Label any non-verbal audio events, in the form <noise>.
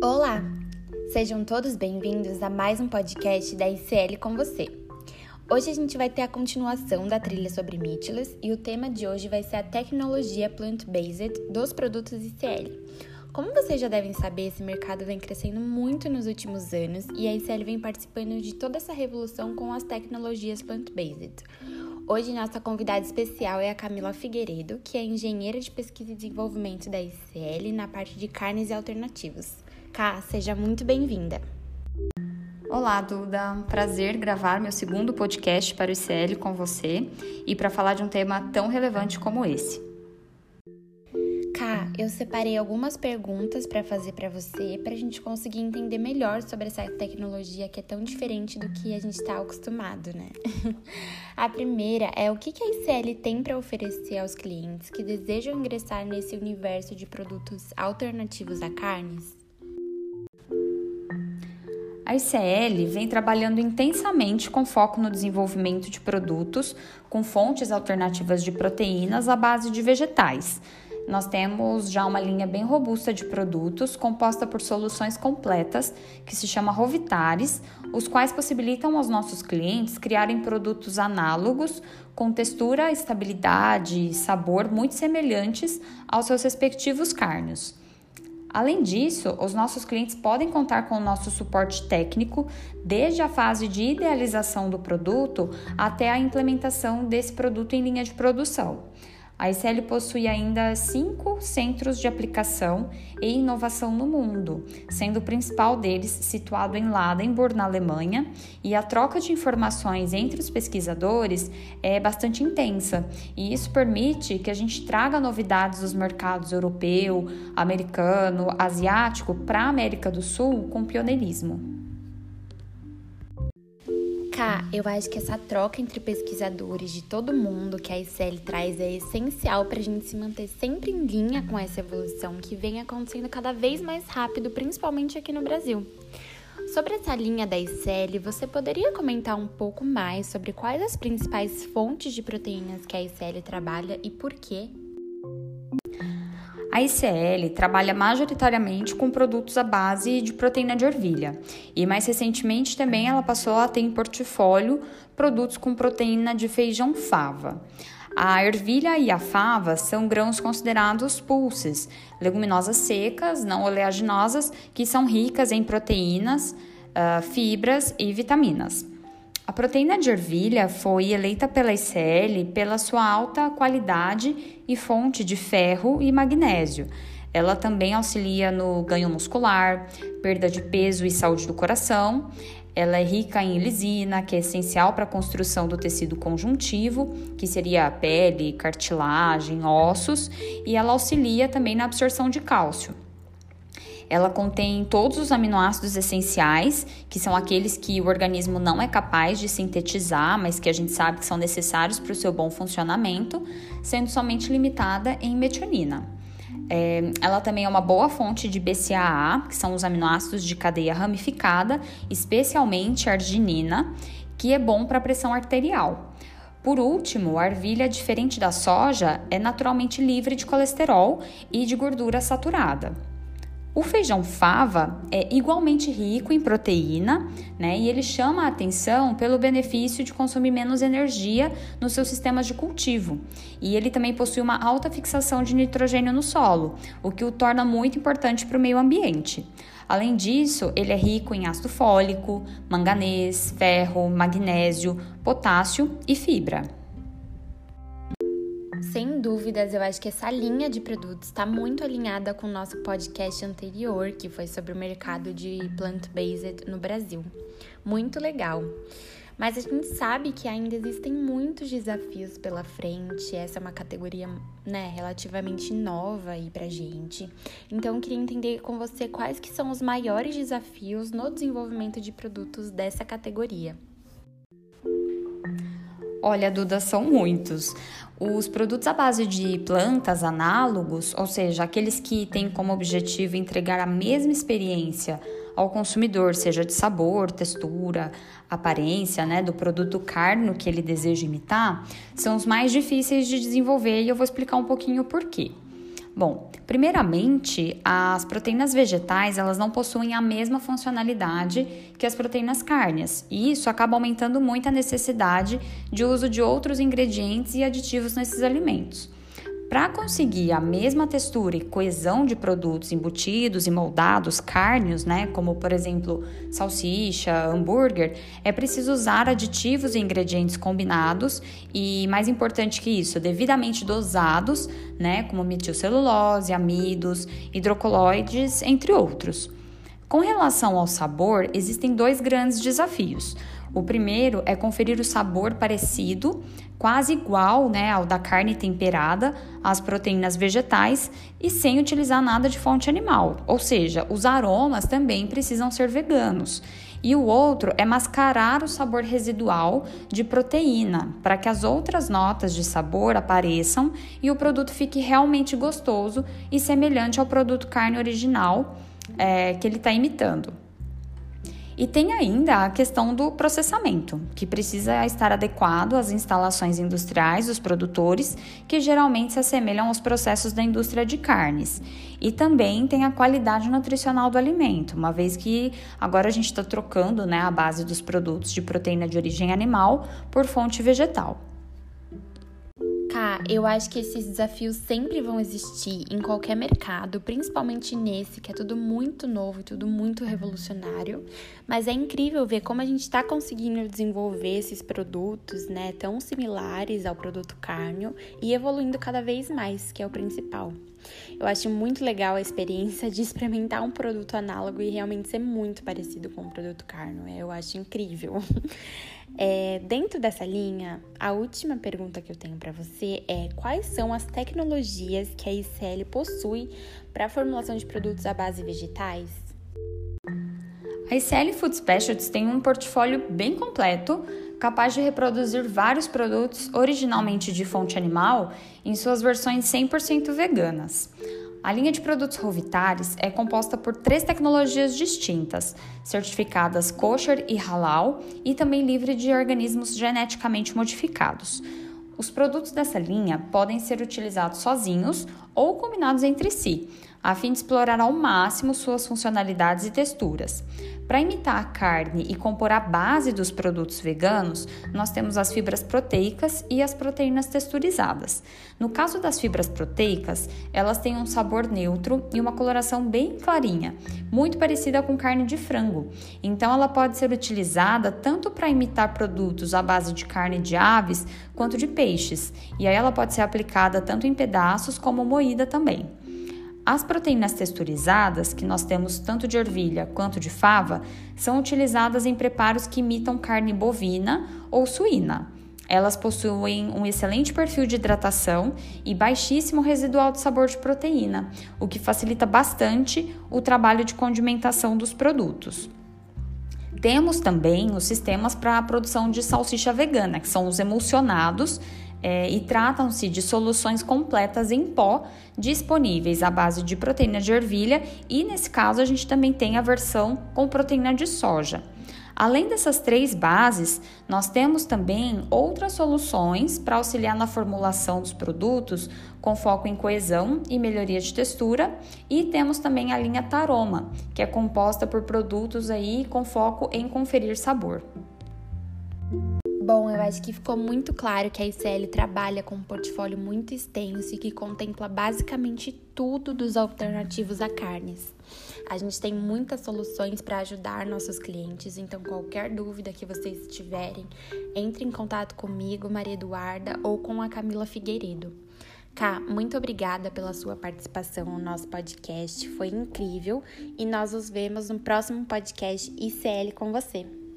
Olá! Sejam todos bem-vindos a mais um podcast da ICL com você. Hoje a gente vai ter a continuação da trilha sobre Mitchell's e o tema de hoje vai ser a tecnologia plant-based dos produtos ICL. Como vocês já devem saber, esse mercado vem crescendo muito nos últimos anos e a ICL vem participando de toda essa revolução com as tecnologias plant-based. Hoje, nossa convidada especial é a Camila Figueiredo, que é engenheira de pesquisa e desenvolvimento da ICL na parte de carnes e alternativos. Cá, seja muito bem-vinda. Olá, Duda. Prazer gravar meu segundo podcast para o ICL com você e para falar de um tema tão relevante como esse. Cá, eu separei algumas perguntas para fazer para você para a gente conseguir entender melhor sobre essa tecnologia que é tão diferente do que a gente está acostumado, né? <laughs> a primeira é o que a ICL tem para oferecer aos clientes que desejam ingressar nesse universo de produtos alternativos a carnes? A ICL vem trabalhando intensamente com foco no desenvolvimento de produtos com fontes alternativas de proteínas à base de vegetais nós temos já uma linha bem robusta de produtos composta por soluções completas que se chama Rovitares, os quais possibilitam aos nossos clientes criarem produtos análogos com textura, estabilidade e sabor muito semelhantes aos seus respectivos carnes. Além disso, os nossos clientes podem contar com o nosso suporte técnico desde a fase de idealização do produto até a implementação desse produto em linha de produção. A ICL possui ainda cinco centros de aplicação e inovação no mundo, sendo o principal deles situado em Ladenburg, na Alemanha, e a troca de informações entre os pesquisadores é bastante intensa, e isso permite que a gente traga novidades dos mercados europeu, americano, asiático para a América do Sul com pioneirismo. Cá, eu acho que essa troca entre pesquisadores de todo mundo que a ICL traz é essencial para a gente se manter sempre em linha com essa evolução que vem acontecendo cada vez mais rápido, principalmente aqui no Brasil. Sobre essa linha da ICL, você poderia comentar um pouco mais sobre quais as principais fontes de proteínas que a ICL trabalha e por quê? A ICL trabalha majoritariamente com produtos à base de proteína de ervilha e mais recentemente também ela passou a ter em portfólio produtos com proteína de feijão fava. A ervilha e a fava são grãos considerados pulses, leguminosas secas, não oleaginosas, que são ricas em proteínas, uh, fibras e vitaminas. A proteína de ervilha foi eleita pela ICL pela sua alta qualidade e fonte de ferro e magnésio. Ela também auxilia no ganho muscular, perda de peso e saúde do coração. Ela é rica em lisina, que é essencial para a construção do tecido conjuntivo, que seria a pele, cartilagem, ossos, e ela auxilia também na absorção de cálcio. Ela contém todos os aminoácidos essenciais, que são aqueles que o organismo não é capaz de sintetizar, mas que a gente sabe que são necessários para o seu bom funcionamento, sendo somente limitada em metionina. É, ela também é uma boa fonte de BCAA, que são os aminoácidos de cadeia ramificada, especialmente arginina, que é bom para a pressão arterial. Por último, a ervilha, diferente da soja, é naturalmente livre de colesterol e de gordura saturada. O feijão fava é igualmente rico em proteína, né? E ele chama a atenção pelo benefício de consumir menos energia nos seus sistemas de cultivo. E ele também possui uma alta fixação de nitrogênio no solo, o que o torna muito importante para o meio ambiente. Além disso, ele é rico em ácido fólico, manganês, ferro, magnésio, potássio e fibra. Sem dúvidas, eu acho que essa linha de produtos está muito alinhada com o nosso podcast anterior, que foi sobre o mercado de plant-based no Brasil. Muito legal. Mas a gente sabe que ainda existem muitos desafios pela frente. Essa é uma categoria, né, relativamente nova aí pra gente. Então, eu queria entender com você quais que são os maiores desafios no desenvolvimento de produtos dessa categoria. Olha, Duda, são muitos. Os produtos à base de plantas análogos, ou seja, aqueles que têm como objetivo entregar a mesma experiência ao consumidor, seja de sabor, textura, aparência, né, do produto carno que ele deseja imitar, são os mais difíceis de desenvolver e eu vou explicar um pouquinho o porquê. Bom, primeiramente, as proteínas vegetais, elas não possuem a mesma funcionalidade que as proteínas cárneas, e isso acaba aumentando muito a necessidade de uso de outros ingredientes e aditivos nesses alimentos. Para conseguir a mesma textura e coesão de produtos embutidos e moldados, cárneos, né, como por exemplo salsicha, hambúrguer, é preciso usar aditivos e ingredientes combinados e, mais importante que isso, devidamente dosados, né, como metilcelulose, amidos, hidrocoloides, entre outros. Com relação ao sabor, existem dois grandes desafios. O primeiro é conferir o sabor parecido, quase igual né, ao da carne temperada, às proteínas vegetais e sem utilizar nada de fonte animal, ou seja, os aromas também precisam ser veganos. E o outro é mascarar o sabor residual de proteína, para que as outras notas de sabor apareçam e o produto fique realmente gostoso e semelhante ao produto carne original é, que ele está imitando. E tem ainda a questão do processamento, que precisa estar adequado às instalações industriais dos produtores, que geralmente se assemelham aos processos da indústria de carnes. E também tem a qualidade nutricional do alimento, uma vez que agora a gente está trocando né, a base dos produtos de proteína de origem animal por fonte vegetal. Cá, eu acho que esses desafios sempre vão existir em qualquer mercado, principalmente nesse, que é tudo muito novo e tudo muito revolucionário. Mas é incrível ver como a gente está conseguindo desenvolver esses produtos, né, tão similares ao produto carne e evoluindo cada vez mais, que é o principal. Eu acho muito legal a experiência de experimentar um produto análogo e realmente ser muito parecido com o produto carne. Eu acho incrível. <laughs> É, dentro dessa linha, a última pergunta que eu tenho para você é quais são as tecnologias que a ICL possui para a formulação de produtos à base vegetais? A ICL Food Specialties tem um portfólio bem completo, capaz de reproduzir vários produtos originalmente de fonte animal em suas versões 100% veganas. A linha de produtos Rovitares é composta por três tecnologias distintas, certificadas kosher e halal e também livre de organismos geneticamente modificados. Os produtos dessa linha podem ser utilizados sozinhos ou combinados entre si, a fim de explorar ao máximo suas funcionalidades e texturas. Para imitar a carne e compor a base dos produtos veganos, nós temos as fibras proteicas e as proteínas texturizadas. No caso das fibras proteicas, elas têm um sabor neutro e uma coloração bem clarinha, muito parecida com carne de frango. Então, ela pode ser utilizada tanto para imitar produtos à base de carne de aves quanto de peixes, e aí ela pode ser aplicada tanto em pedaços como moída também. As proteínas texturizadas, que nós temos tanto de ervilha quanto de fava, são utilizadas em preparos que imitam carne bovina ou suína. Elas possuem um excelente perfil de hidratação e baixíssimo residual de sabor de proteína, o que facilita bastante o trabalho de condimentação dos produtos. Temos também os sistemas para a produção de salsicha vegana, que são os emulsionados, é, e tratam-se de soluções completas em pó disponíveis à base de proteína de ervilha e, nesse caso, a gente também tem a versão com proteína de soja. Além dessas três bases, nós temos também outras soluções para auxiliar na formulação dos produtos com foco em coesão e melhoria de textura, e temos também a linha Taroma, que é composta por produtos aí com foco em conferir sabor. Bom, eu acho que ficou muito claro que a ICL trabalha com um portfólio muito extenso e que contempla basicamente tudo dos alternativos a carnes. A gente tem muitas soluções para ajudar nossos clientes, então qualquer dúvida que vocês tiverem, entre em contato comigo, Maria Eduarda, ou com a Camila Figueiredo. Cá, muito obrigada pela sua participação no nosso podcast, foi incrível e nós nos vemos no próximo podcast ICL com você.